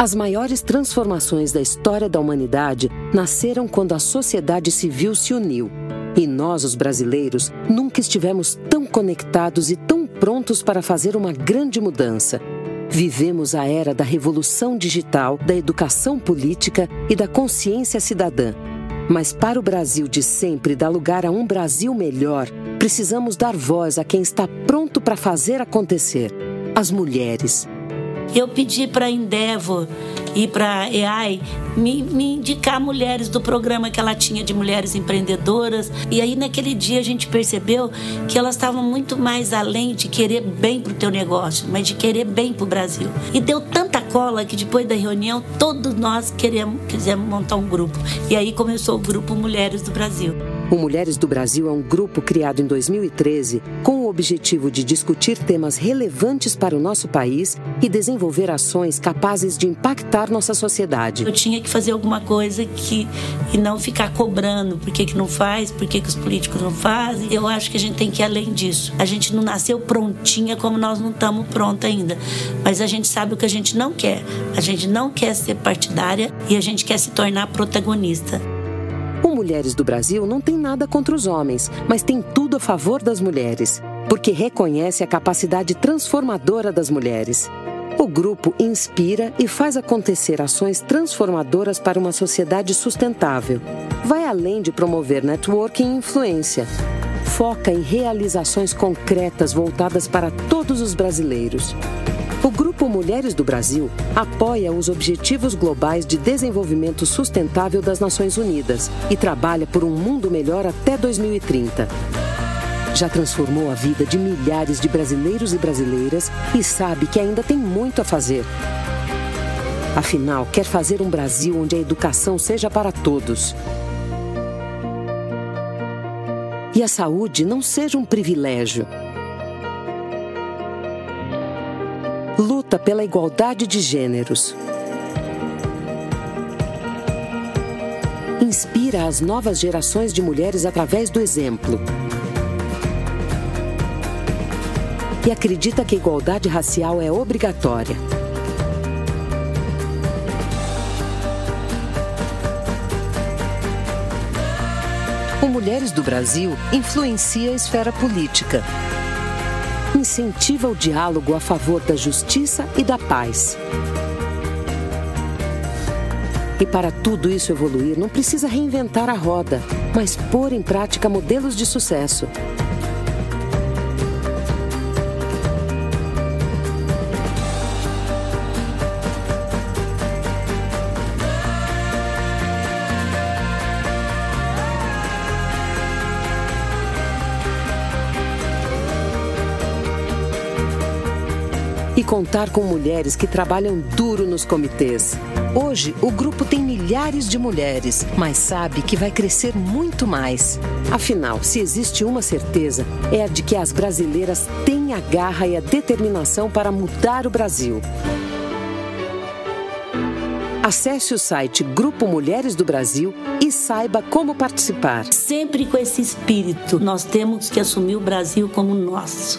As maiores transformações da história da humanidade nasceram quando a sociedade civil se uniu. E nós, os brasileiros, nunca estivemos tão conectados e tão prontos para fazer uma grande mudança. Vivemos a era da revolução digital, da educação política e da consciência cidadã. Mas para o Brasil de sempre dar lugar a um Brasil melhor, precisamos dar voz a quem está pronto para fazer acontecer: as mulheres. Eu pedi para a Endeavor e para a EAI me, me, indicar mulheres do programa que ela tinha de mulheres empreendedoras. E aí, naquele dia, a gente percebeu que elas estavam muito mais além de querer bem para o teu negócio, mas de querer bem para o Brasil. E deu tanta cola que depois da reunião, todos nós queremos, quisemos montar um grupo. E aí começou o grupo Mulheres do Brasil. O Mulheres do Brasil é um grupo criado em 2013 com o objetivo de discutir temas relevantes para o nosso país e desenvolver ações capazes de impactar nossa sociedade. Eu tinha que fazer alguma coisa que e não ficar cobrando por que, que não faz, por que, que os políticos não fazem. Eu acho que a gente tem que ir além disso. A gente não nasceu prontinha como nós não estamos pronta ainda. Mas a gente sabe o que a gente não quer. A gente não quer ser partidária e a gente quer se tornar protagonista. Mulheres do Brasil não tem nada contra os homens, mas tem tudo a favor das mulheres, porque reconhece a capacidade transformadora das mulheres. O grupo inspira e faz acontecer ações transformadoras para uma sociedade sustentável. Vai além de promover networking e influência. Foca em realizações concretas voltadas para todos os brasileiros. O Grupo Mulheres do Brasil apoia os Objetivos Globais de Desenvolvimento Sustentável das Nações Unidas e trabalha por um mundo melhor até 2030. Já transformou a vida de milhares de brasileiros e brasileiras e sabe que ainda tem muito a fazer. Afinal, quer fazer um Brasil onde a educação seja para todos. E a saúde não seja um privilégio luta pela igualdade de gêneros. Inspira as novas gerações de mulheres através do exemplo. E acredita que a igualdade racial é obrigatória. O Mulheres do Brasil influencia a esfera política incentiva o diálogo a favor da justiça e da paz. E para tudo isso evoluir, não precisa reinventar a roda, mas pôr em prática modelos de sucesso. E contar com mulheres que trabalham duro nos comitês. Hoje, o grupo tem milhares de mulheres, mas sabe que vai crescer muito mais. Afinal, se existe uma certeza, é a de que as brasileiras têm a garra e a determinação para mudar o Brasil. Acesse o site Grupo Mulheres do Brasil e saiba como participar. Sempre com esse espírito, nós temos que assumir o Brasil como nosso.